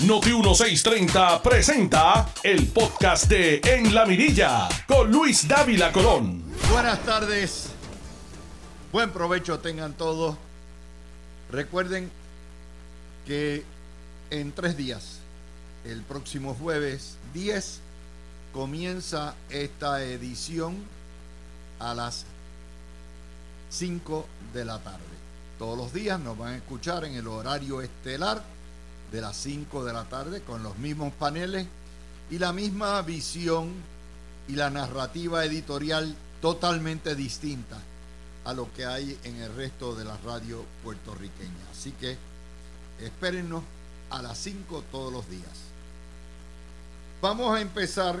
Noti 1630 presenta el podcast de En la Mirilla con Luis Dávila Colón. Buenas tardes. Buen provecho tengan todos. Recuerden que en tres días, el próximo jueves 10, comienza esta edición a las 5 de la tarde. Todos los días nos van a escuchar en el horario estelar de las 5 de la tarde con los mismos paneles y la misma visión y la narrativa editorial totalmente distinta a lo que hay en el resto de la radio puertorriqueña. Así que espérennos a las 5 todos los días. Vamos a empezar.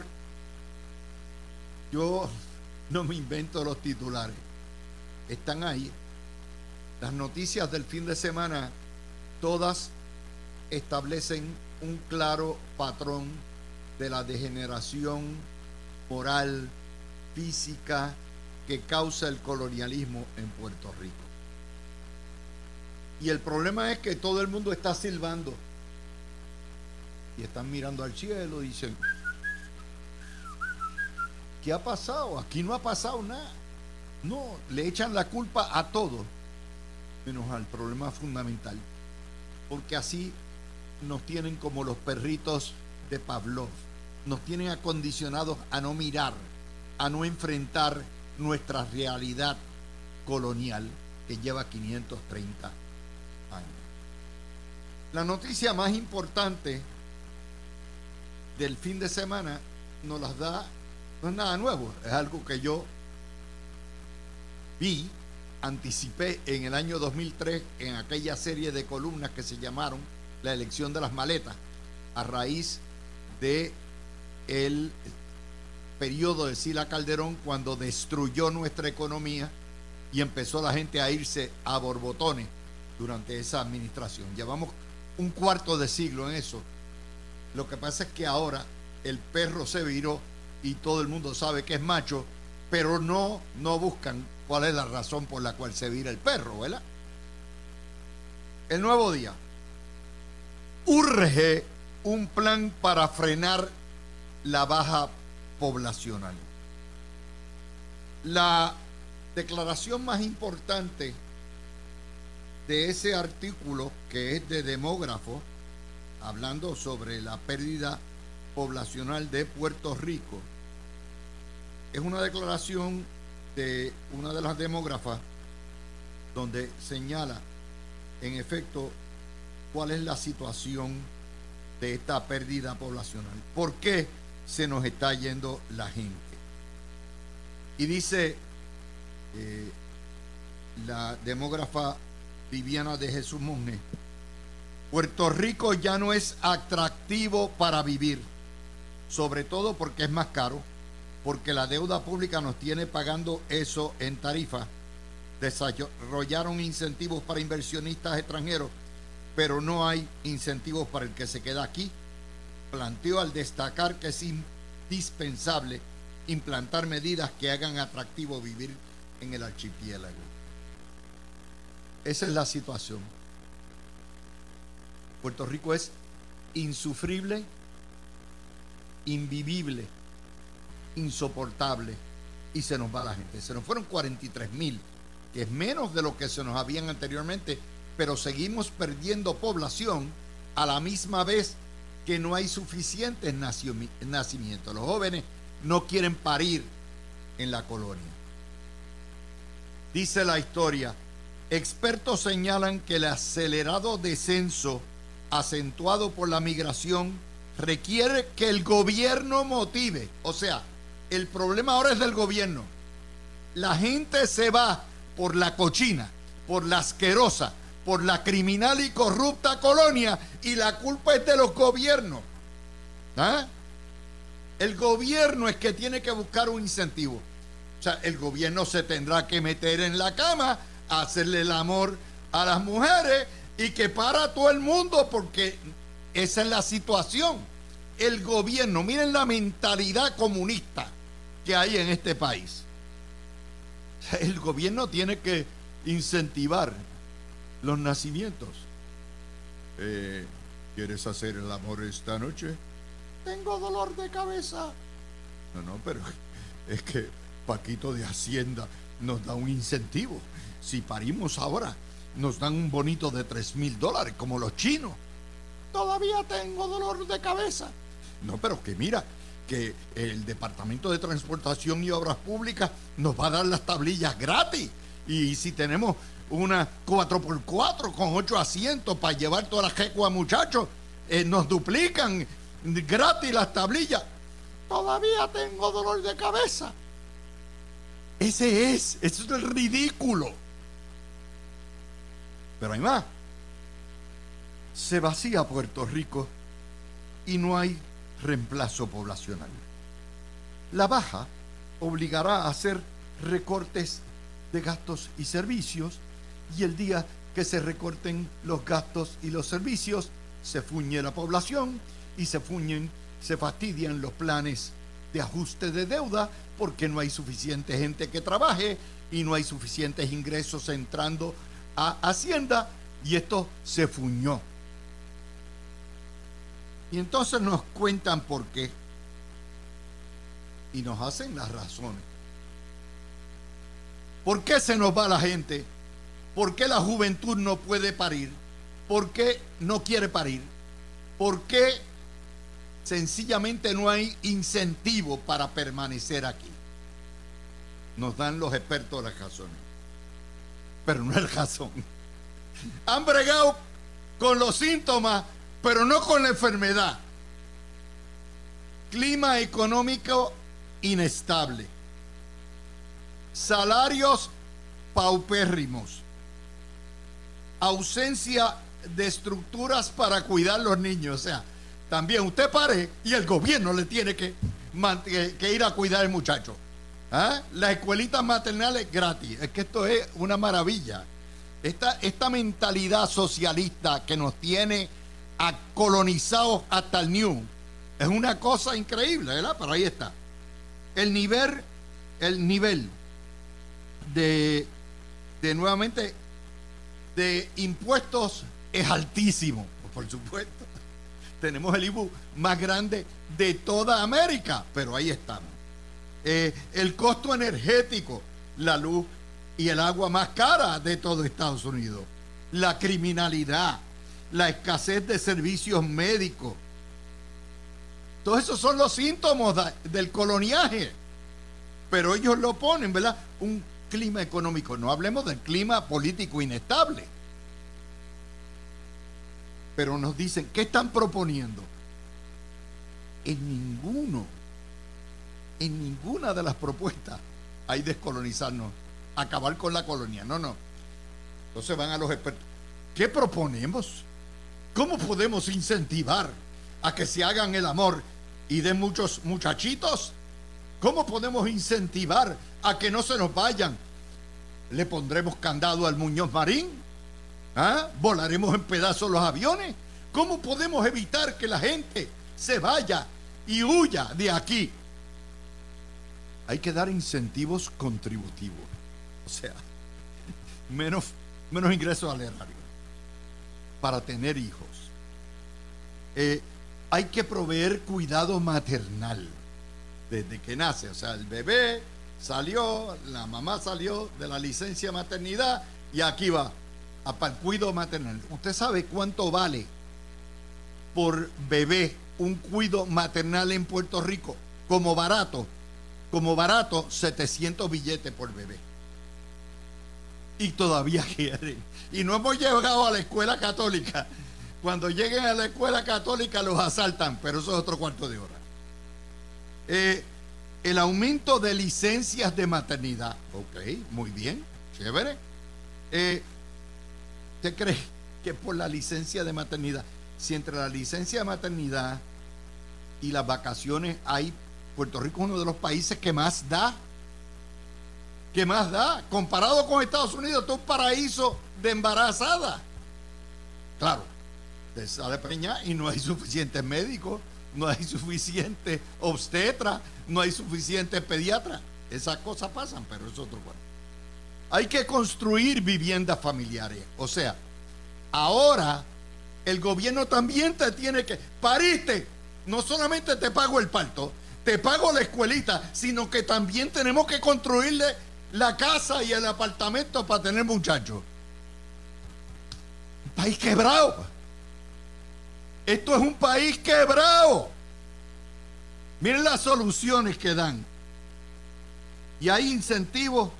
Yo no me invento los titulares. Están ahí. Las noticias del fin de semana, todas establecen un claro patrón de la degeneración moral, física, que causa el colonialismo en Puerto Rico. Y el problema es que todo el mundo está silbando. Y están mirando al cielo dicen, ¿qué ha pasado? Aquí no ha pasado nada. No, le echan la culpa a todo, menos al problema fundamental. Porque así nos tienen como los perritos de Pavlov. Nos tienen acondicionados a no mirar, a no enfrentar nuestra realidad colonial que lleva 530 años. La noticia más importante del fin de semana nos las da, no es nada nuevo, es algo que yo vi, anticipé en el año 2003 en aquella serie de columnas que se llamaron La elección de las maletas, a raíz de el periodo de Sila Calderón cuando destruyó nuestra economía y empezó la gente a irse a borbotones durante esa administración. Llevamos un cuarto de siglo en eso. Lo que pasa es que ahora el perro se viró y todo el mundo sabe que es macho, pero no, no buscan cuál es la razón por la cual se vira el perro, ¿verdad? El nuevo día. Urge un plan para frenar la baja poblacional. La declaración más importante de ese artículo, que es de demógrafo, hablando sobre la pérdida poblacional de Puerto Rico, es una declaración de una de las demógrafas donde señala en efecto cuál es la situación de esta pérdida poblacional. ¿Por qué? se nos está yendo la gente. Y dice eh, la demógrafa Viviana de Jesús Monge, Puerto Rico ya no es atractivo para vivir, sobre todo porque es más caro, porque la deuda pública nos tiene pagando eso en tarifa. Desarrollaron incentivos para inversionistas extranjeros, pero no hay incentivos para el que se queda aquí planteó al destacar que es indispensable implantar medidas que hagan atractivo vivir en el archipiélago. Esa es la situación. Puerto Rico es insufrible, invivible, insoportable y se nos va la gente. Se nos fueron 43 mil, que es menos de lo que se nos habían anteriormente, pero seguimos perdiendo población a la misma vez que no hay suficientes nacimientos. Los jóvenes no quieren parir en la colonia. Dice la historia, expertos señalan que el acelerado descenso acentuado por la migración requiere que el gobierno motive. O sea, el problema ahora es del gobierno. La gente se va por la cochina, por la asquerosa, por la criminal y corrupta colonia y la culpa es de los gobiernos. ¿Ah? El gobierno es que tiene que buscar un incentivo. O sea, el gobierno se tendrá que meter en la cama, hacerle el amor a las mujeres y que para todo el mundo porque esa es la situación. El gobierno, miren la mentalidad comunista que hay en este país. El gobierno tiene que incentivar los nacimientos. Eh, ¿Quieres hacer el amor esta noche? Tengo dolor de cabeza. No, no, pero es que Paquito de Hacienda nos da un incentivo. Si parimos ahora, nos dan un bonito de 3 mil dólares, como los chinos. Todavía tengo dolor de cabeza. No, pero que mira, que el Departamento de Transportación y Obras Públicas nos va a dar las tablillas gratis. Y si tenemos una 4x4 con 8 asientos para llevar todas las jecuas muchachos, eh, nos duplican gratis las tablillas. Todavía tengo dolor de cabeza. Ese es, eso es el ridículo. Pero hay más. Se vacía Puerto Rico y no hay reemplazo poblacional. La baja obligará a hacer recortes de gastos y servicios y el día que se recorten los gastos y los servicios, se fuñe la población y se fuñen, se fastidian los planes de ajuste de deuda porque no hay suficiente gente que trabaje y no hay suficientes ingresos entrando a Hacienda y esto se fuñó. Y entonces nos cuentan por qué y nos hacen las razones. ¿Por qué se nos va la gente? ¿Por qué la juventud no puede parir? ¿Por qué no quiere parir? ¿Por qué sencillamente no hay incentivo para permanecer aquí? Nos dan los expertos las razones. Pero no es razón. Han bregado con los síntomas, pero no con la enfermedad. Clima económico inestable. Salarios paupérrimos ausencia de estructuras para cuidar a los niños. O sea, también usted pare y el gobierno le tiene que, que, ir a cuidar al muchacho. ¿Ah? Las escuelitas maternales gratis. Es que esto es una maravilla. Esta, esta mentalidad socialista que nos tiene colonizados hasta el New es una cosa increíble, ¿verdad? Pero ahí está. El nivel, el nivel de, de nuevamente de impuestos es altísimo, por supuesto. Tenemos el IBU más grande de toda América, pero ahí estamos. Eh, el costo energético, la luz y el agua más cara de todo Estados Unidos. La criminalidad, la escasez de servicios médicos. Todos esos son los síntomas del coloniaje. Pero ellos lo ponen, ¿verdad? Un clima económico, no hablemos del clima político inestable. Pero nos dicen, ¿qué están proponiendo? En ninguno, en ninguna de las propuestas hay descolonizarnos, acabar con la colonia. No, no. Entonces van a los expertos. ¿Qué proponemos? ¿Cómo podemos incentivar a que se hagan el amor y de muchos muchachitos? ¿Cómo podemos incentivar a que no se nos vayan? ¿Le pondremos candado al Muñoz Marín? ¿Ah? ¿Volaremos en pedazos los aviones? ¿Cómo podemos evitar que la gente se vaya y huya de aquí? Hay que dar incentivos contributivos. O sea, menos, menos ingresos al erario para tener hijos. Eh, hay que proveer cuidado maternal desde que nace. O sea, el bebé salió, la mamá salió de la licencia maternidad y aquí va, a cuidado maternal. ¿Usted sabe cuánto vale por bebé un cuido maternal en Puerto Rico? Como barato, como barato, 700 billetes por bebé. Y todavía quieren. Y no hemos llegado a la escuela católica. Cuando lleguen a la escuela católica los asaltan, pero eso es otro cuarto de hora. Eh, el aumento de licencias de maternidad. Ok, muy bien, chévere. Eh, ¿Usted cree que por la licencia de maternidad, si entre la licencia de maternidad y las vacaciones hay, Puerto Rico es uno de los países que más da? ¿Qué más da? Comparado con Estados Unidos, esto es un paraíso de embarazada. Claro, te sale preñada y no hay suficientes médicos no hay suficiente obstetra, no hay suficiente pediatra. Esas cosas pasan, pero es otro cuento. Hay que construir viviendas familiares. O sea, ahora el gobierno también te tiene que... Pariste, no solamente te pago el parto, te pago la escuelita, sino que también tenemos que construirle la casa y el apartamento para tener muchachos. País quebrado. Esto es un país quebrado. Miren las soluciones que dan. Y hay incentivos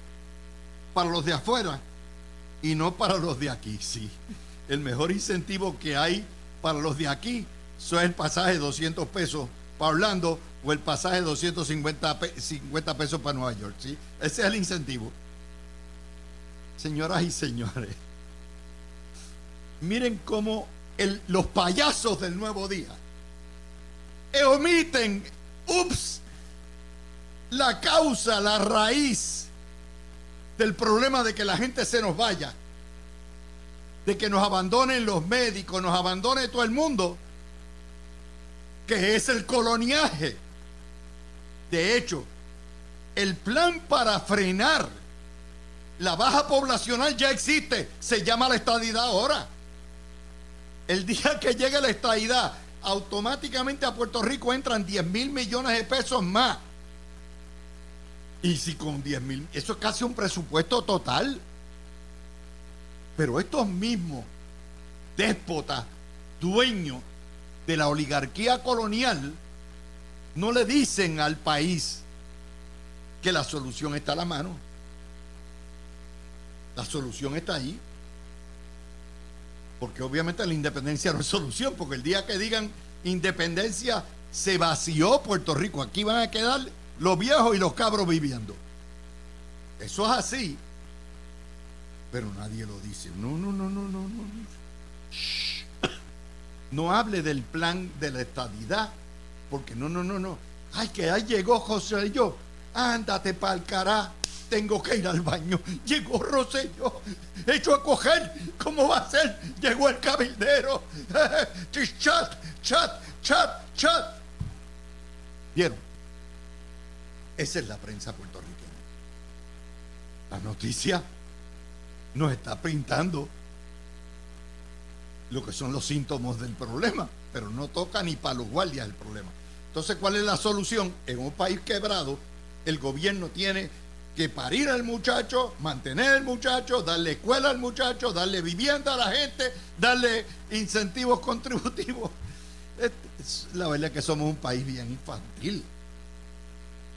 para los de afuera y no para los de aquí. Sí, el mejor incentivo que hay para los de aquí es el pasaje de 200 pesos para Orlando o el pasaje de 250 50 pesos para Nueva York. ¿sí? Ese es el incentivo. Señoras y señores, miren cómo los payasos del nuevo día omiten, ups, la causa, la raíz del problema de que la gente se nos vaya, de que nos abandonen los médicos, nos abandone todo el mundo, que es el coloniaje. De hecho, el plan para frenar la baja poblacional ya existe, se llama la estadidad ahora. El día que llegue la estadidad, automáticamente a Puerto Rico entran 10 mil millones de pesos más. Y si con 10 mil, eso es casi un presupuesto total. Pero estos mismos déspotas, dueños de la oligarquía colonial, no le dicen al país que la solución está a la mano. La solución está ahí. Porque obviamente la independencia no es solución, porque el día que digan independencia se vació Puerto Rico, aquí van a quedar los viejos y los cabros viviendo. Eso es así. Pero nadie lo dice. No, no, no, no, no, no. No hable del plan de la estadidad, porque no, no, no, no. Ay, que ahí llegó José y yo. Ándate el cará tengo que ir al baño. Llegó Rosello, hecho a coger. ¿Cómo va a ser? Llegó el cabildero. chat, chat, chat, chat. ¿Vieron? Esa es la prensa puertorriqueña. La noticia nos está pintando lo que son los síntomas del problema, pero no toca ni para los guardias el problema. Entonces, ¿cuál es la solución? En un país quebrado, el gobierno tiene que parir al muchacho, mantener al muchacho, darle escuela al muchacho, darle vivienda a la gente, darle incentivos contributivos. La verdad es que somos un país bien infantil.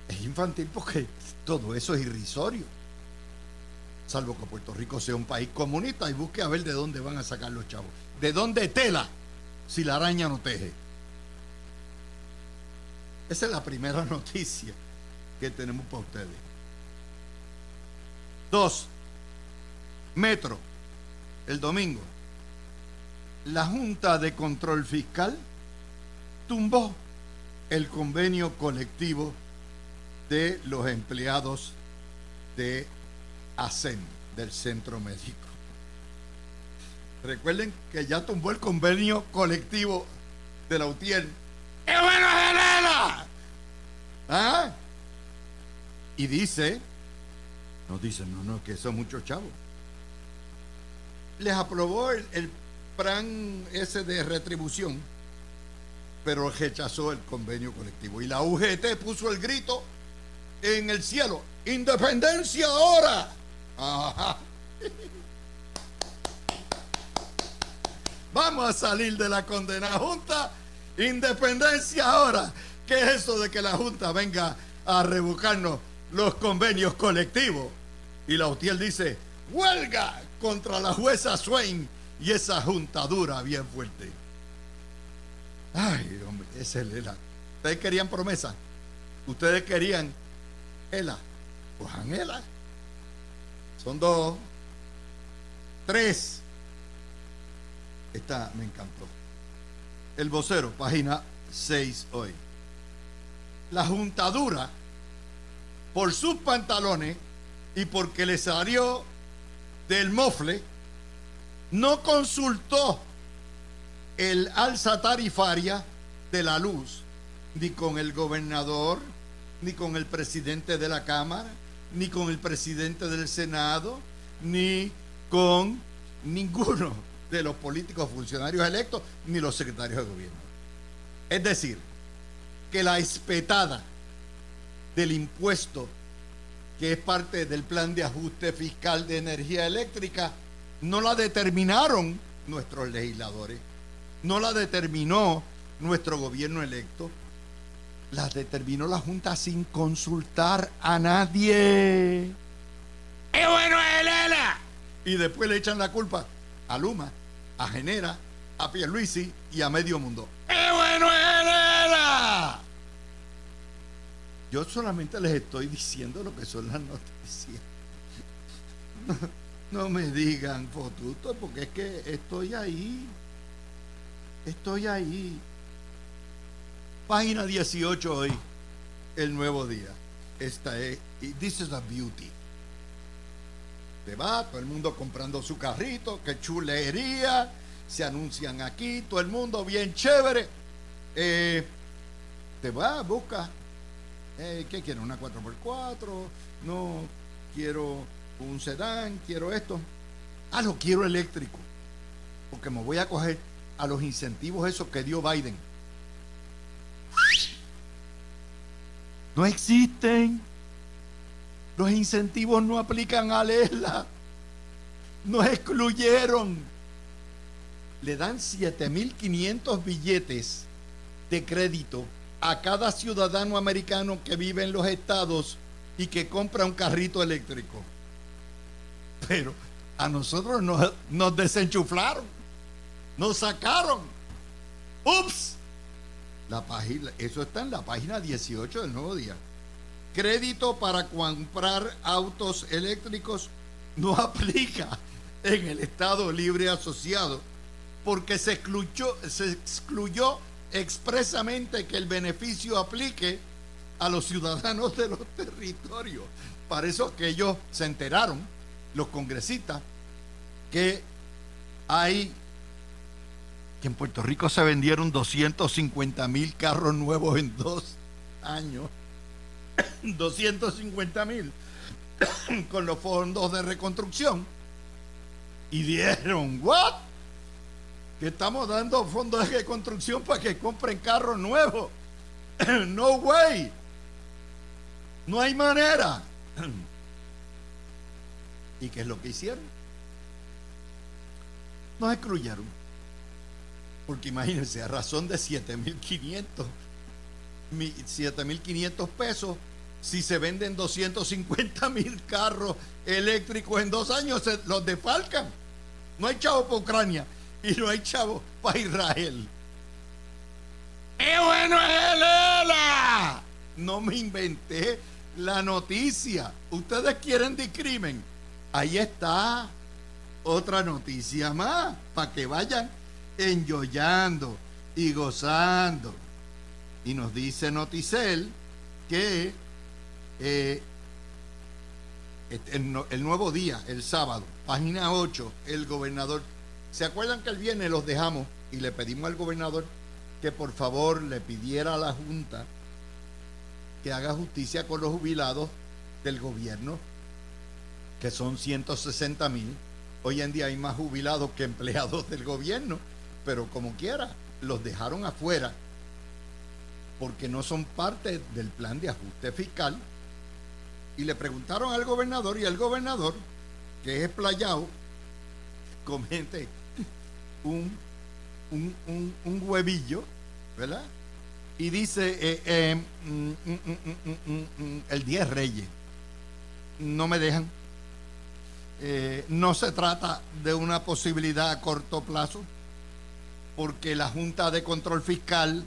Es infantil porque todo eso es irrisorio. Salvo que Puerto Rico sea un país comunista y busque a ver de dónde van a sacar los chavos. ¿De dónde tela si la araña no teje? Esa es la primera noticia que tenemos para ustedes. Dos, Metro, el domingo. La Junta de Control Fiscal tumbó el convenio colectivo de los empleados de ASEN, del centro médico. Recuerden que ya tumbó el convenio colectivo de la UTIER. ¡Qué bueno ¿Ah? Y dice nos dicen, no, no, que son muchos chavos. Les aprobó el, plan ese de retribución, pero rechazó el convenio colectivo. Y la UGT puso el grito en el cielo, independencia ahora. Vamos a salir de la condenada Junta, independencia ahora. ¿Qué es eso de que la Junta venga a revocarnos los convenios colectivos? Y la UTIEL dice, huelga contra la jueza Swain y esa juntadura bien fuerte. Ay, hombre, ese es el. Ustedes querían promesa. Ustedes querían ELA. Cojan ELA. Son dos. Tres. Esta me encantó. El vocero, página 6 hoy. La juntadura, por sus pantalones, y porque le salió del mofle, no consultó el alza tarifaria de la luz, ni con el gobernador, ni con el presidente de la Cámara, ni con el presidente del Senado, ni con ninguno de los políticos funcionarios electos ni los secretarios de gobierno. Es decir, que la espetada del impuesto que es parte del plan de ajuste fiscal de energía eléctrica, no la determinaron nuestros legisladores, no la determinó nuestro gobierno electo, la determinó la Junta sin consultar a nadie. ¡Qué bueno es! Y después le echan la culpa a Luma, a Genera, a Pierluisi y a Medio Mundo. ¡Qué bueno es Elena! Yo solamente les estoy diciendo lo que son las noticias. No, me digan fotuto porque es que estoy ahí. Estoy ahí. Página 18 hoy, el nuevo día. Esta es, this is a beauty. Te va, todo el mundo comprando su carrito, qué chulería. Se anuncian aquí, todo el mundo bien chévere. Eh, te va, busca ¿Qué quiero? ¿Una 4x4? No, quiero un sedán, quiero esto. Ah, lo quiero eléctrico. Porque me voy a coger a los incentivos esos que dio Biden. No existen. Los incentivos no aplican a Lela. Nos excluyeron. Le dan 7.500 billetes de crédito a cada ciudadano americano que vive en los estados y que compra un carrito eléctrico. Pero a nosotros nos, nos desenchuflaron, nos sacaron. ¡Ups! La página, eso está en la página 18 del nuevo día. Crédito para comprar autos eléctricos no aplica en el Estado Libre Asociado porque se excluyó, se excluyó expresamente que el beneficio aplique a los ciudadanos de los territorios. Para eso que ellos se enteraron, los congresistas, que hay que en Puerto Rico se vendieron 250 mil carros nuevos en dos años. 250 mil con los fondos de reconstrucción. Y dieron, ¿what? Que estamos dando fondos de construcción para que compren carros nuevos. no way. No hay manera. ¿Y qué es lo que hicieron? Nos excluyeron. Porque imagínense, a razón de 7.500, 7.500 pesos, si se venden 250 mil carros eléctricos en dos años, se los defalcan. No hay chavo para Ucrania y no hay chavo para Israel. ¡Qué bueno es Lela! No me inventé la noticia. Ustedes quieren discrimen. Ahí está otra noticia más para que vayan enjoyando y gozando. Y nos dice Noticel que eh, el, el nuevo día, el sábado, página 8, el gobernador ¿Se acuerdan que el viernes los dejamos y le pedimos al gobernador que por favor le pidiera a la Junta que haga justicia con los jubilados del gobierno, que son 160 mil? Hoy en día hay más jubilados que empleados del gobierno, pero como quiera, los dejaron afuera porque no son parte del plan de ajuste fiscal. Y le preguntaron al gobernador y el gobernador, que es explayado, comente un, un, huevillo, ¿verdad? Y dice eh, eh, mm, mm, mm, el 10 reyes. No me dejan. Eh, no se trata de una posibilidad a corto plazo, porque la Junta de Control Fiscal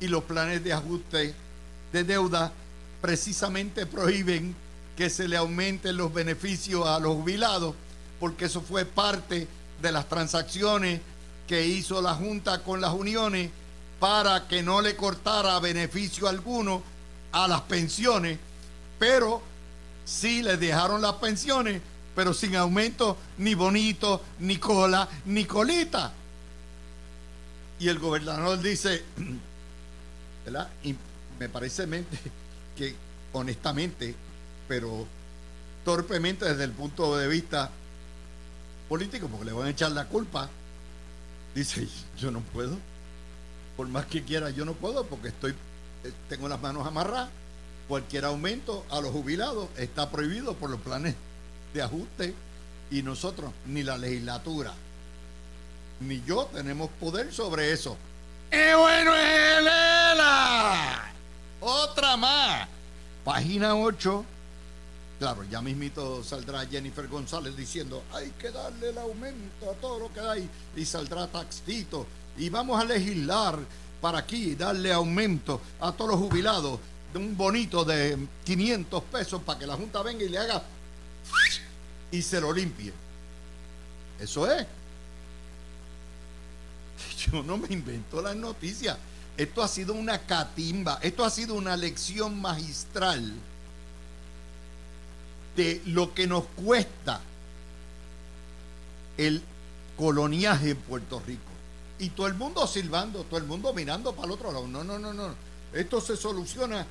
y los planes de ajuste de deuda precisamente prohíben que se le aumenten los beneficios a los jubilados, porque eso fue parte de las transacciones que hizo la Junta con las uniones para que no le cortara beneficio alguno a las pensiones, pero sí le dejaron las pensiones, pero sin aumento ni bonito, ni cola, ni colita. Y el gobernador dice, ¿verdad? Me parece que honestamente, pero torpemente desde el punto de vista político, porque le van a echar la culpa Dice, yo no puedo. Por más que quiera, yo no puedo porque estoy, eh, tengo las manos amarradas. Cualquier aumento a los jubilados está prohibido por los planes de ajuste y nosotros, ni la legislatura, ni yo tenemos poder sobre eso. ¡Y bueno! Otra más. Página 8. Claro, ya mismito saldrá Jennifer González diciendo, hay que darle el aumento a todo lo que hay. Y saldrá Taxito. Y vamos a legislar para aquí, darle aumento a todos los jubilados de un bonito de 500 pesos para que la Junta venga y le haga y se lo limpie. Eso es. Yo no me invento las noticias. Esto ha sido una catimba, esto ha sido una lección magistral de lo que nos cuesta el coloniaje en Puerto Rico. Y todo el mundo silbando, todo el mundo mirando para el otro lado. No, no, no, no. Esto se soluciona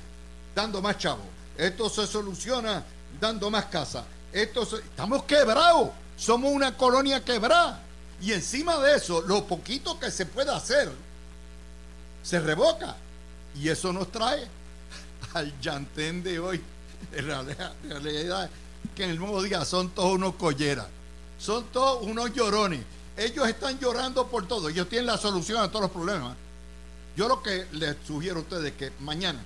dando más chavos. Esto se soluciona dando más casa. Esto estamos quebrados. Somos una colonia quebrada. Y encima de eso, lo poquito que se puede hacer se revoca. Y eso nos trae al llantén de hoy. En realidad, que en el nuevo día son todos unos colleras. Son todos unos llorones. Ellos están llorando por todo. Ellos tienen la solución a todos los problemas. Yo lo que les sugiero a ustedes es que mañana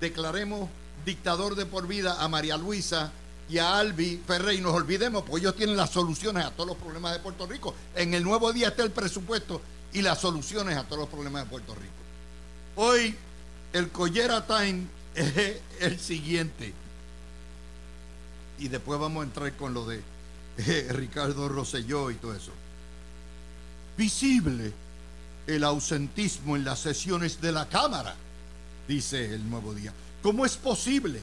declaremos dictador de por vida a María Luisa y a Albi Ferrey. Nos olvidemos, porque ellos tienen las soluciones a todos los problemas de Puerto Rico. En el nuevo día está el presupuesto y las soluciones a todos los problemas de Puerto Rico. Hoy el Collera Time es el siguiente. Y después vamos a entrar con lo de eh, Ricardo Rosselló y todo eso. Visible el ausentismo en las sesiones de la Cámara, dice el nuevo día. ¿Cómo es posible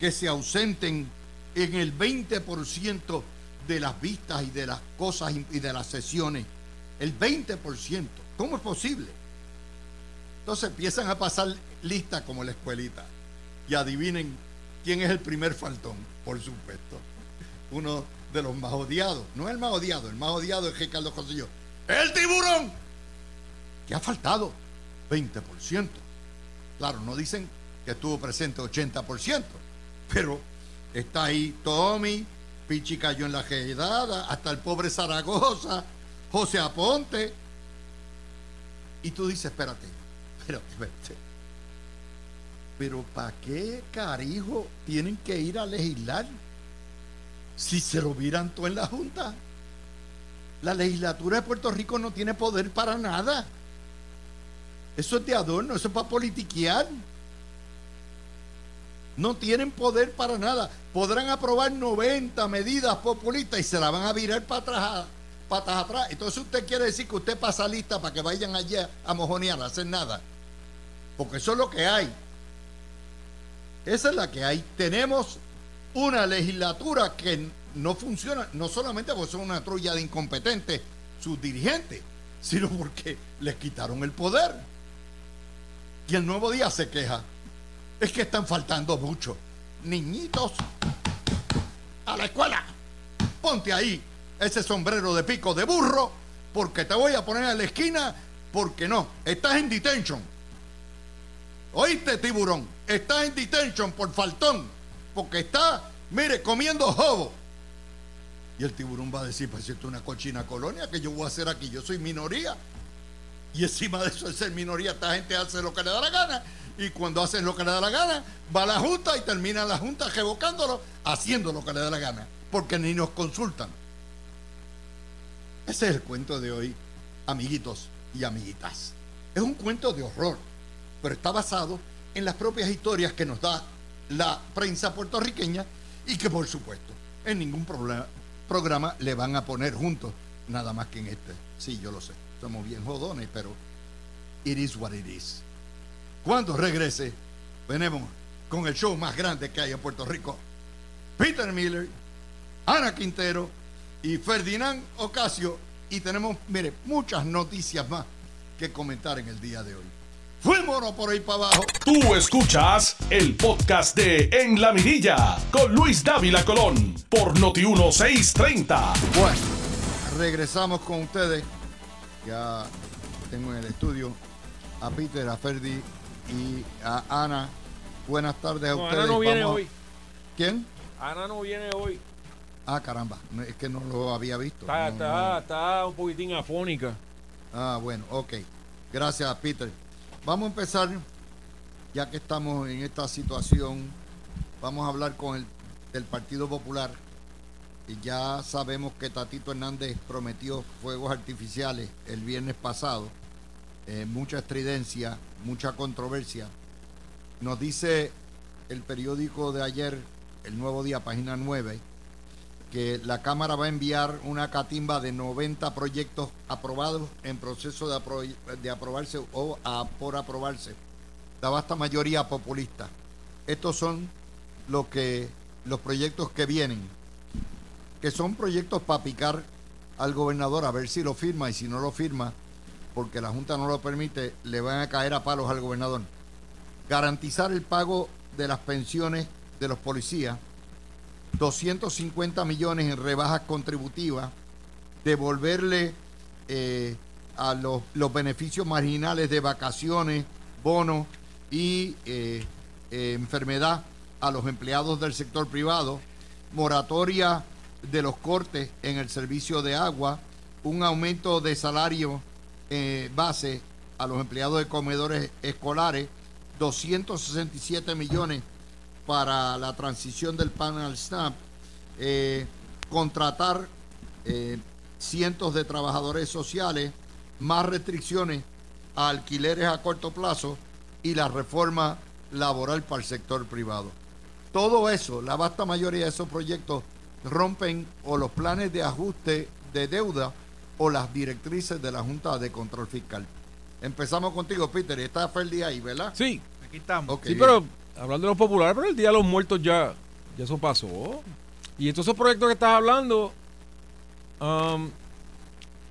que se ausenten en el 20% de las vistas y de las cosas y de las sesiones? El 20%. ¿Cómo es posible? Entonces empiezan a pasar listas como la escuelita. Y adivinen quién es el primer faltón, por supuesto. Uno de los más odiados. No el más odiado, el más odiado es Ricardo José ¡El tiburón! ¿Qué ha faltado? 20%. Claro, no dicen que estuvo presente 80%, pero está ahí Tommy, Pichi cayó en la quedada, hasta el pobre Zaragoza, José Aponte. Y tú dices, espérate, espérate, espérate. Pero ¿para qué carijo tienen que ir a legislar? Si se lo miran todo en la Junta. La legislatura de Puerto Rico no tiene poder para nada. Eso es de adorno, eso es para politiquear. No tienen poder para nada. Podrán aprobar 90 medidas populistas y se la van a virar para atrás, patas atrás. Entonces usted quiere decir que usted pasa lista para que vayan allá a mojonear, a hacer nada. Porque eso es lo que hay. Esa es la que hay. Tenemos una legislatura que no funciona, no solamente porque son una trulla de incompetentes sus dirigentes, sino porque les quitaron el poder. Y el nuevo día se queja. Es que están faltando mucho. Niñitos, a la escuela. Ponte ahí ese sombrero de pico de burro, porque te voy a poner en la esquina, porque no, estás en detention. Oíste, tiburón, estás en detention por faltón, porque está, mire, comiendo jobo. Y el tiburón va a decir, pues esto es una cochina colonia, que yo voy a hacer aquí? Yo soy minoría. Y encima de eso, de ser minoría, esta gente hace lo que le da la gana. Y cuando hacen lo que le da la gana, va a la Junta y termina la Junta revocándolo, haciendo lo que le da la gana. Porque ni nos consultan. Ese es el cuento de hoy, amiguitos y amiguitas. Es un cuento de horror, pero está basado en las propias historias que nos da la prensa puertorriqueña y que por supuesto en ningún programa le van a poner juntos, nada más que en este. Sí, yo lo sé somos bien jodones, pero it is what it is. Cuando regrese, venimos con el show más grande que hay en Puerto Rico. Peter Miller, Ana Quintero y Ferdinand Ocasio. Y tenemos, mire, muchas noticias más que comentar en el día de hoy. Fuimos por ahí para abajo. Tú escuchas el podcast de En la Mirilla con Luis Dávila Colón por Noti 1630. Bueno, regresamos con ustedes Ya tengo en el estudio a Peter, a Ferdi y a Ana. Buenas tardes a ustedes. Ana no viene hoy. ¿Quién? Ana no viene hoy. Ah, caramba, es que no lo había visto. Está, está, está un poquitín afónica. Ah, bueno, ok. Gracias, Peter. Vamos a empezar, ya que estamos en esta situación, vamos a hablar con el del Partido Popular. Y ya sabemos que Tatito Hernández prometió fuegos artificiales el viernes pasado. Eh, mucha estridencia, mucha controversia. Nos dice el periódico de ayer, el Nuevo Día, página 9, que la Cámara va a enviar una catimba de 90 proyectos aprobados en proceso de, de aprobarse o por aprobarse. La vasta mayoría populista. Estos son lo que, los proyectos que vienen, que son proyectos para picar al gobernador a ver si lo firma y si no lo firma, porque la Junta no lo permite, le van a caer a palos al gobernador. Garantizar el pago de las pensiones de los policías 250 millones en rebajas contributivas, devolverle eh, a los, beneficios marginales de vacaciones, bonos y eh, eh, enfermedad a los empleados del sector privado, moratoria de los cortes en el servicio de agua, un aumento de salario base a los empleados de comedores escolares, 267 millones para la transición del panel SNAP, eh, contratar eh, cientos de trabajadores sociales, más restricciones a alquileres a corto plazo y la reforma laboral para el sector privado. Todo eso, la vasta mayoría de esos proyectos rompen o los planes de ajuste de deuda o las directrices de la Junta de Control Fiscal. Empezamos contigo, Peter. Está Ferdi ahí, ¿verdad? Sí, aquí estamos. sí, pero hablando de los populares, pero el Día de los Muertos ya, ya eso pasó. Y estos proyectos que estás hablando, um,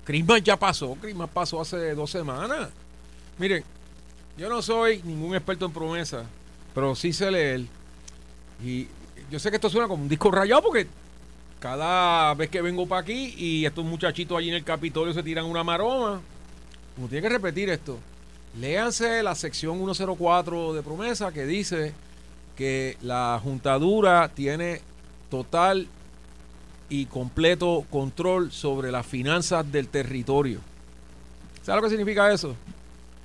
Christmas ya pasó, Christmas pasó hace dos semanas. Miren, yo no soy ningún experto en promesa, pero sí sé leer. Y yo sé que esto suena como un disco rayado porque cada vez que vengo para aquí y estos muchachitos allí en el Capitolio se tiran una maroma, uno tiene que repetir esto. Léanse la sección 104 de promesa que dice que la juntadura tiene total y completo control sobre las finanzas del territorio. ¿Sabes lo que significa eso?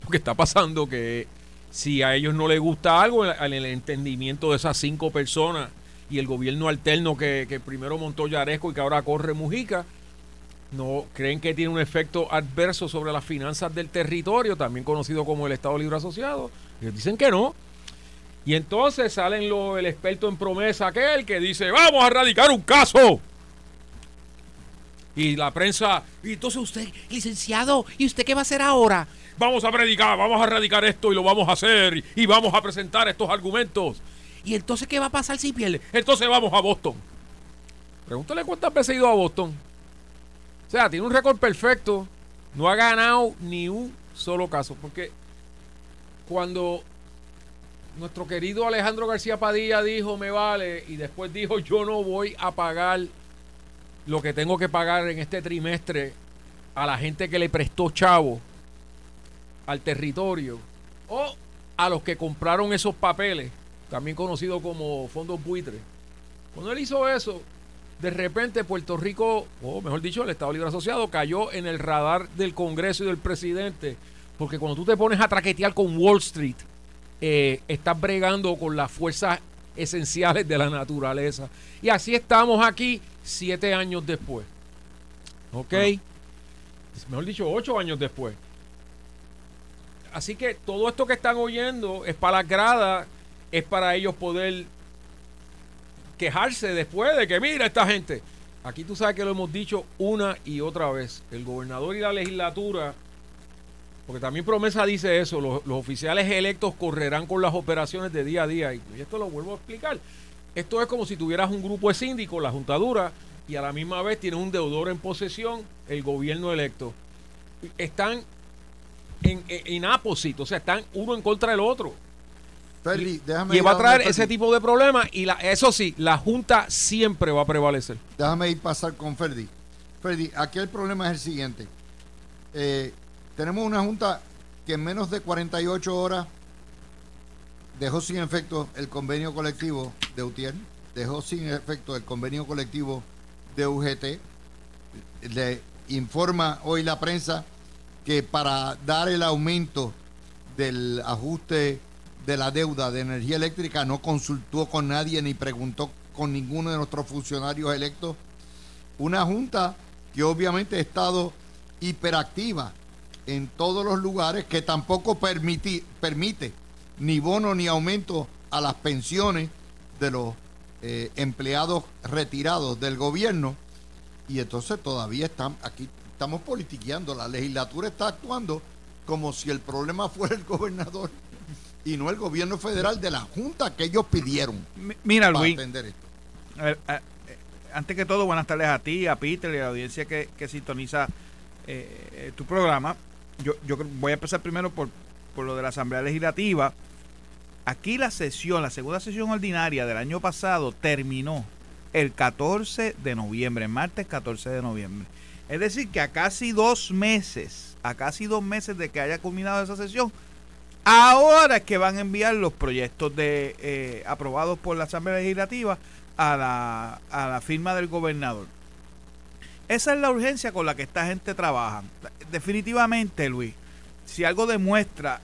Porque está pasando que si a ellos no les gusta algo, en el entendimiento de esas cinco personas y el gobierno alterno que, que primero montó Yaresco y que ahora corre Mujica, no creen que tiene un efecto adverso sobre las finanzas del territorio, también conocido como el Estado Libre Asociado. Ellos dicen que no. Y entonces salen lo, el experto en promesa aquel que dice, vamos a radicar un caso. Y la prensa, y entonces usted, licenciado, ¿y usted qué va a hacer ahora? Vamos a predicar, vamos a radicar esto y lo vamos a hacer y vamos a presentar estos argumentos. ¿Y entonces qué va a pasar si pierde? Entonces vamos a Boston. Pregúntale cuántas veces ha ido a Boston. O sea, tiene un récord perfecto. No ha ganado ni un solo caso. Porque cuando nuestro querido Alejandro García Padilla dijo me vale y después dijo yo no voy a pagar lo que tengo que pagar en este trimestre a la gente que le prestó chavo al territorio o a los que compraron esos papeles, también conocidos como fondos buitres. Cuando él hizo eso, de repente Puerto Rico, o mejor dicho, el Estado Libre Asociado, cayó en el radar del Congreso y del presidente. Porque cuando tú te pones a traquetear con Wall Street, eh, estás bregando con las fuerzas esenciales de la naturaleza. Y así estamos aquí siete años después. ¿Ok? Ah. Mejor dicho, ocho años después. Así que todo esto que están oyendo es para la grada, es para ellos poder quejarse después de que mira esta gente. Aquí tú sabes que lo hemos dicho una y otra vez. El gobernador y la legislatura, porque también promesa dice eso, los, oficiales electos correrán con las operaciones de día a día. Y, esto lo vuelvo a explicar. Esto es como si tuvieras un grupo de síndicos, la juntadura, y a la misma vez tienes un deudor en posesión, el gobierno electo. Están en, en, o sea, están uno en contra del otro y va a traer ese tipo de problemas y la, eso sí, la Junta siempre va a prevalecer. Déjame ir pasar con Ferdi. Ferdi, aquí el problema es el siguiente. eh, tenemos una junta que en menos de 48 horas dejó sin efecto el convenio colectivo de UTIER, dejó sin efecto el convenio colectivo de UGT. Le informa hoy la prensa que para dar el aumento del ajuste de la deuda de energía eléctrica no consultó con nadie ni preguntó con ninguno de nuestros funcionarios electos. Una junta que obviamente ha estado hiperactiva en todos los lugares, que tampoco permite, permite ni bono ni aumento a las pensiones de los eh, empleados retirados del gobierno. Y entonces todavía están aquí, estamos politiqueando. La legislatura está actuando como si el problema fuera el gobernador y no el gobierno federal de la Junta que ellos pidieron. Mira, Luis. antes que todo, buenas tardes a ti, a Peter y a la audiencia que, sintoniza eh, tu programa. Yo, yo voy a empezar primero por, por lo de la Asamblea Legislativa. Aquí la sesión, la segunda sesión ordinaria del año pasado terminó el 14 de noviembre, martes 14 de noviembre. Es decir, que a casi dos meses, a casi dos meses de que haya culminado esa sesión, ahora es que van a enviar los proyectos de eh, aprobados por la Asamblea Legislativa a la, a la firma del gobernador. Esa es la urgencia con la que esta gente trabaja. Definitivamente, Luis, si algo demuestra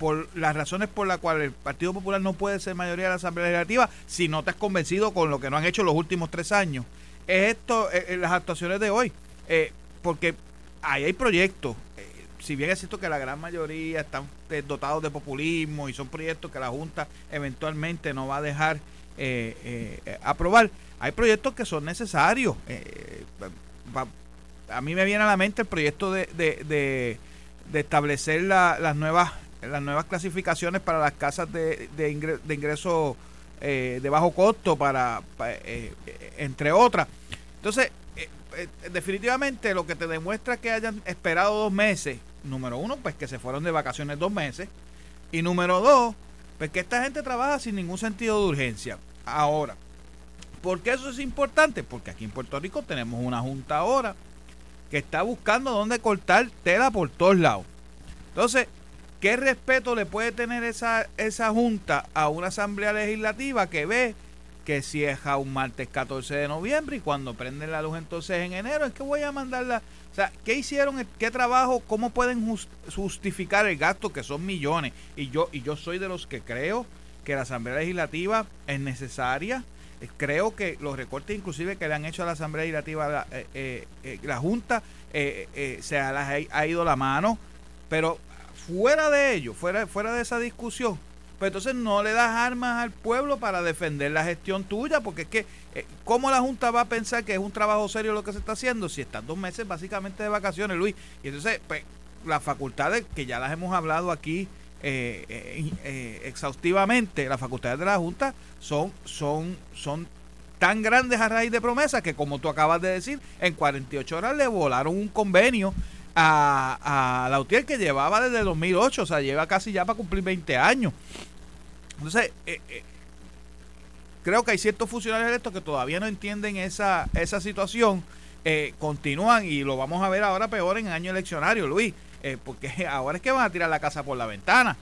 por las razones por las cuales el Partido Popular no puede ser mayoría de la Asamblea Legislativa si no te has convencido con lo que no han hecho los últimos tres años. Es esto, eh, eh, las actuaciones de hoy. Eh, porque ahí hay proyectos. Si bien es cierto que la gran mayoría están dotados de populismo y son proyectos que la Junta eventualmente no va a dejar aprobar, hay proyectos que son necesarios. a mí me viene a la mente el proyecto de, de, de, establecer las nuevas las nuevas clasificaciones para las casas de, de, ingreso eh, de bajo costo, para, eh, entre otras. Entonces, eh, definitivamente lo que te demuestra que hayan esperado dos meses, número uno, pues que se fueron de vacaciones dos meses, y número dos, pues que esta gente trabaja sin ningún sentido de urgencia. Ahora, ¿por qué eso es importante? Porque aquí en Puerto Rico tenemos una junta ahora que está buscando dónde cortar tela por todos lados. Entonces, ¿Qué respeto le puede tener esa, esa junta a una asamblea legislativa que ve que si es a un martes 14 de noviembre y cuando prenden la luz entonces en enero, es que voy a mandarla. O sea, ¿qué hicieron? ¿Qué trabajo? ¿Cómo pueden justificar el gasto que son millones? Y yo, y yo soy de los que creo que la Asamblea Legislativa es necesaria. Eh, creo que los recortes inclusive que le han hecho a la Asamblea Legislativa, la, eh, eh, la Junta, se ha, ha ido la mano. Pero fuera de ello, fuera, fuera de esa discusión, pues entonces no le das armas al pueblo para defender la gestión tuya, porque es que, eh, ¿cómo la Junta va a pensar que es un trabajo serio lo que se está haciendo si están dos meses básicamente de vacaciones, Luis? Y entonces, pues, las facultades, que ya las hemos hablado aquí eh, eh, exhaustivamente, las facultades de la Junta son, son, son tan grandes a raíz de promesas que, como tú acabas de decir, en 48 horas le volaron un convenio a, a Lautier que llevaba desde 2008, o sea, lleva casi ya para cumplir 20 años. Entonces, eh, eh, creo que hay ciertos funcionarios electos que todavía no entienden esa, esa situación, eh, continúan y lo vamos a ver ahora peor en el año eleccionario, Luis, porque ahora es que van a tirar la casa por la ventana,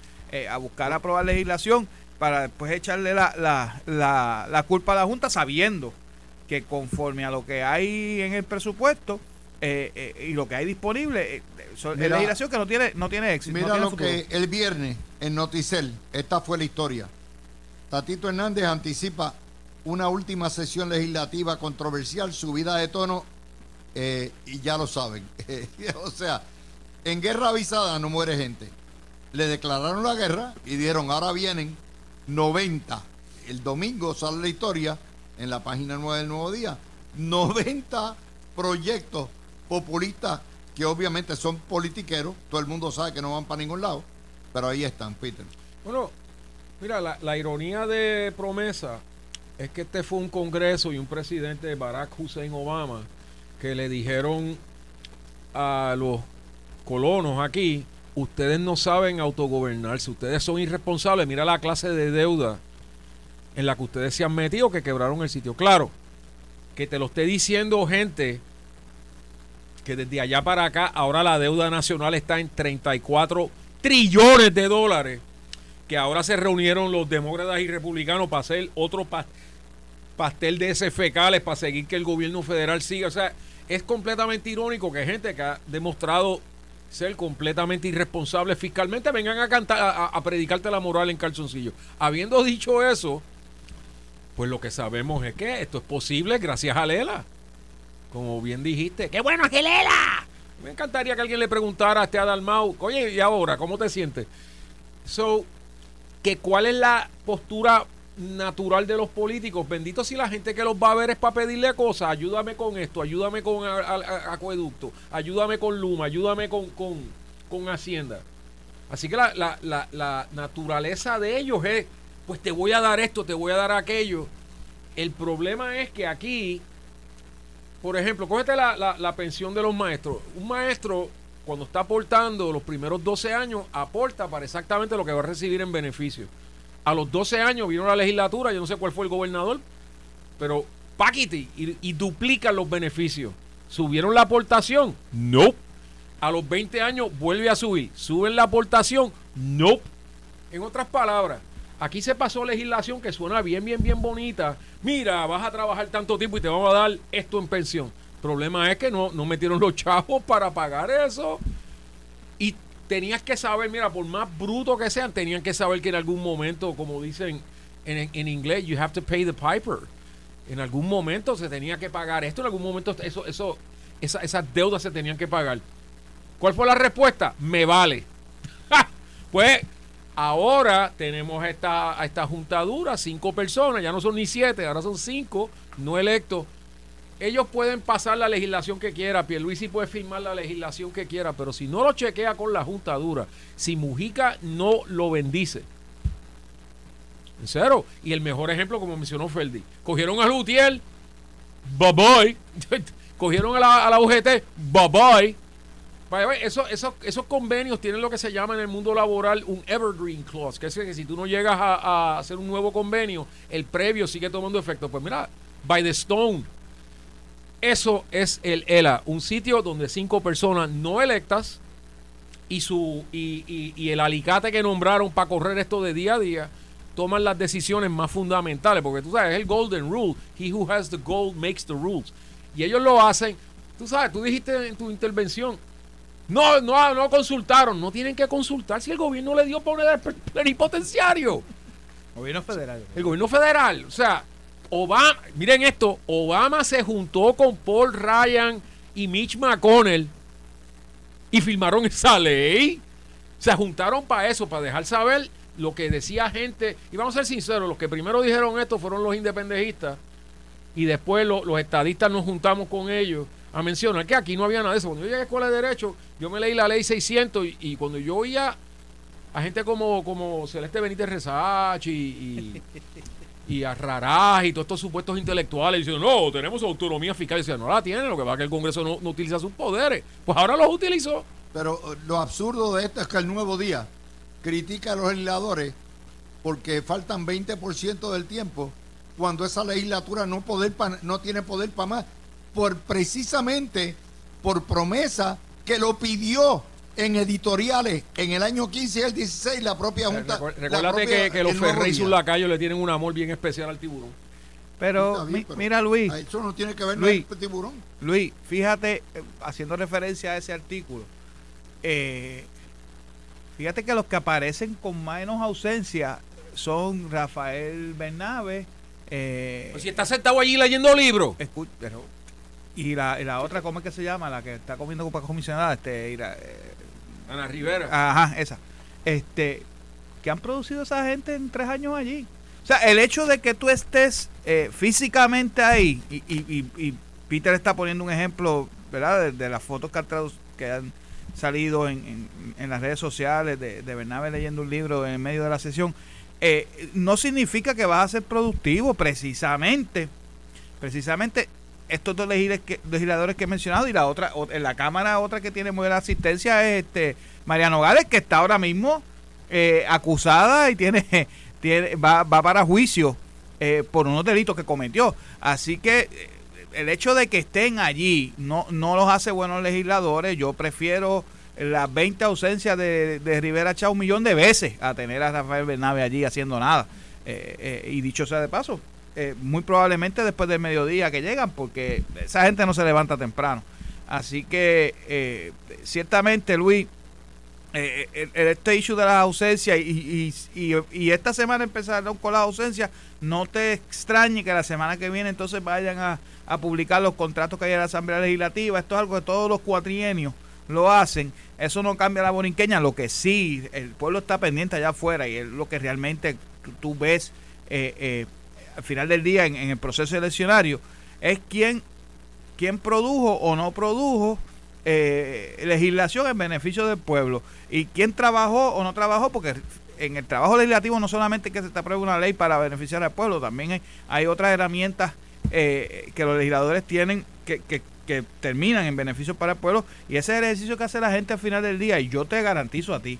a buscar aprobar legislación para después echarle la, la, la culpa a la Junta sabiendo que conforme a lo que hay en el presupuesto, eh, eh, y lo que hay disponible eh, es legislación que no tiene no tiene éxito. Mira lo que el viernes en Noticel, esta fue la historia. Tatito Hernández anticipa una última sesión legislativa controversial, subida de tono, y ya lo saben. o sea, en guerra avisada no muere gente. Le declararon la guerra y dieron, ahora vienen 90. El domingo sale la historia en la página 9 del Nuevo Día. 90 proyectos populistas que obviamente son politiqueros, todo el mundo sabe que no van para ningún lado, pero ahí están, Peter. Bueno, mira, la, ironía de promesa es que este fue un congreso y un presidente de Barack Hussein Obama que le dijeron a los colonos aquí, ustedes no saben autogobernarse, ustedes son irresponsables, mira la clase de deuda en la que ustedes se han metido que quebraron el sitio. Claro, que te lo esté diciendo gente que desde allá para acá, ahora la deuda nacional está en 34 trillones de dólares, que ahora se reunieron los demócratas y republicanos para hacer otro pastel de ese fecales para seguir que el gobierno federal siga. O sea, es completamente irónico que gente que ha demostrado ser completamente irresponsable fiscalmente vengan a cantar a, a predicarte la moral en calzoncillo. Habiendo dicho eso, pues lo que sabemos es que esto es posible gracias a Lela. Como bien dijiste, ¡qué bueno que Lela! Me encantaría que alguien le preguntara a este Adalmau, oye, ¿y ahora cómo te sientes? So, que cuál es la postura natural de los políticos. Bendito si la gente que los va a ver es para pedirle cosas. Ayúdame con esto, ayúdame con acueducto, ayúdame con Luma, ayúdame con, con, Hacienda. Así que la, la, la, naturaleza de ellos es, pues te voy a dar esto, te voy a dar aquello. El problema es que aquí, por ejemplo, cógete la, la pensión de los maestros. Un maestro, cuando está aportando los primeros 12 años, aporta para exactamente lo que va a recibir en beneficio. A los 12 años vino la legislatura, yo no sé cuál fue el gobernador, pero paquete y, y duplican los beneficios. ¿Subieron la aportación? No. A los 20 años vuelve a subir. ¿Suben la aportación? No. En otras palabras, aquí se pasó legislación que suena bien, bien, bien bonita. Mira, vas a trabajar tanto tiempo y te vamos a dar esto en pensión. El problema es que no, no metieron los chavos para pagar eso. Y tenías que saber, mira, por más bruto que sean, tenían que saber que en algún momento, como dicen en, en inglés, you have to pay the piper. En algún momento se tenía que pagar esto, en algún momento eso, eso, esas deudas se tenían que pagar. ¿Cuál fue la respuesta? Me vale. pues ahora tenemos esta, esta juntadura, cinco personas, ya no son ni siete, ahora son cinco no electos ellos pueden pasar la legislación que quiera, Pierluisi puede firmar la legislación que quiera, pero si no lo chequea con la Junta Dura, si Mujica no lo bendice, en cero. Y el mejor ejemplo, como mencionó Ferdi, cogieron a Lutiel, bye, cogieron a la, a la UGT, bye bye. Eso, eso, esos convenios tienen lo que se llama en el mundo laboral un evergreen clause, que es que si tú no llegas a, hacer un nuevo convenio, el previo sigue tomando efecto. Pues mira, by the stone, eso es el ELA, un sitio donde cinco personas no electas y, su, y, y, el alicate que nombraron para correr esto de día a día toman las decisiones más fundamentales, porque tú sabes, es el golden rule. He who has the gold makes the rules. Y ellos lo hacen, tú sabes, tú dijiste en tu intervención, no, no, no consultaron, no tienen que consultar si el gobierno le dio plenipotenciario. Gobierno federal. El gobierno federal, o sea, Obama, miren esto, Obama se juntó con Paul Ryan y Mitch McConnell y firmaron esa ley. Se juntaron para eso, para dejar saber lo que decía gente. Y vamos a ser sinceros, los que primero dijeron esto fueron los independentistas y después los estadistas nos juntamos con ellos a mencionar que aquí no había nada de eso. Cuando yo llegué a la escuela de Derecho, yo me leí la ley 600 y, cuando yo oía a gente como, como Celeste Benítez Resachi y, y a Raraj y todos estos supuestos intelectuales diciendo, no, tenemos autonomía fiscal. Y decían, no la tiene, lo que va a que el Congreso no, utiliza sus poderes. Pues ahora los utilizó. Pero eh, lo absurdo de esto es que el nuevo día critica a los legisladores porque faltan 20% del tiempo cuando esa legislatura no, poder no tiene poder para más, por precisamente por promesa que lo pidió en editoriales en el año 15 y el 16 la propia Junta. Recuérdate que, los Ferrey y sus lacayos le tienen un amor bien especial al tiburón. Pero, mira Luis. Eso no tiene que ver con el tiburón. Luis, fíjate, eh, haciendo referencia a ese artículo, eh, fíjate que los que aparecen con menos ausencia son Rafael Bernabe. Eh, pues si está sentado allí leyendo libros. Y la, y la otra, ¿cómo es que se llama? La que está comiendo para comisionada, este, eh, Ana Rivera. Ajá, esa. Este, ¿qué han producido esa gente en tres años allí? O sea, el hecho de que tú estés eh, físicamente ahí, y, y, y, Peter está poniendo un ejemplo, ¿verdad? De, las fotos que, que han salido en, en, las redes sociales de, de Bernabe leyendo un libro en medio de la sesión, eh, no significa que vas a ser productivo, precisamente. Precisamente estos dos legisladores que he mencionado y la otra, en la Cámara otra que tiene muy buena asistencia es este Mariano Gales, que está ahora mismo eh, acusada y tiene, tiene va, va para juicio eh, por unos delitos que cometió. Así que eh, el hecho de que estén allí no, no los hace buenos legisladores. Yo prefiero las 20 ausencias de, de Rivera Chá un millón de veces a tener a Rafael Bernabe allí haciendo nada. Eh, eh, y dicho sea de paso, eh, muy probablemente después del mediodía que llegan, porque esa gente no se levanta temprano. Así que ciertamente, Luis, este issue de las ausencias y, y, esta semana empezaron con las ausencias, no te extrañe que la semana que viene entonces vayan a, a publicar los contratos que hay en la Asamblea Legislativa. Esto es algo que todos los cuatrienios lo hacen. Eso no cambia la borinqueña. Lo que sí, el pueblo está pendiente allá afuera y es lo que realmente tú ves eh, eh, al final del día en, el proceso eleccionario, es quién, quién produjo o no produjo eh, legislación en beneficio del pueblo y quién trabajó o no trabajó, porque en el trabajo legislativo no solamente que se te apruebe una ley para beneficiar al pueblo, también hay, hay otras herramientas que los legisladores tienen que, que, que terminan en beneficio para el pueblo y ese es el ejercicio que hace la gente al final del día y yo te garantizo a ti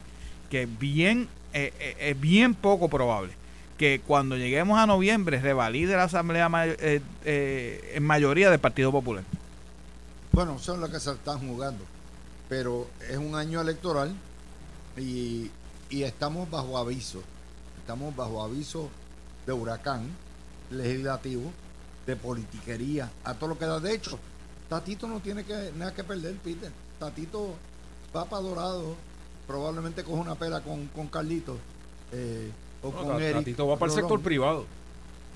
que bien eh, eh, es bien poco probable que cuando lleguemos a noviembre revalide la asamblea eh, en mayoría del Partido Popular. Bueno, son los que se están jugando, pero es un año electoral y, y estamos bajo aviso, estamos bajo aviso de huracán legislativo, de politiquería, a todo lo que da. De hecho, Tatito no tiene que, nada que perder, Peter. Tatito va para Dorado, probablemente coge una pela con, con Carlitos. Eh, o con Eric, Tatito va para el sector privado.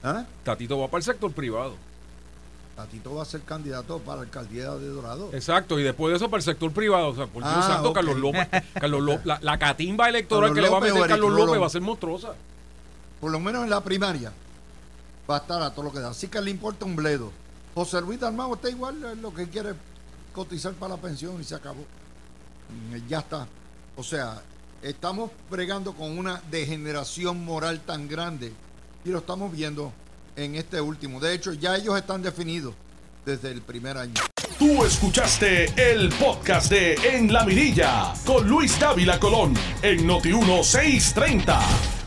¿Ah? Tatito va para el sector privado. Tatito va a ser candidato para la alcaldía de Dorado. Exacto, y después de eso para el sector privado. O sea, por ah, Carlos López, Carlos López la, la, catimba electoral que le va a meter Carlos López va a ser monstruosa. Por lo menos en la primaria va a estar a todo lo que da. Así que le importa un bledo. José Luis Dalmau está igual, lo que quiere cotizar para la pensión y se acabó. Mm, ya está. O sea, estamos bregando con una degeneración moral tan grande y lo estamos viendo en este último. De hecho, ya ellos están definidos desde el primer año. Tú escuchaste el podcast de En la Mirilla con Luis Dávila Colón en Noti 1630.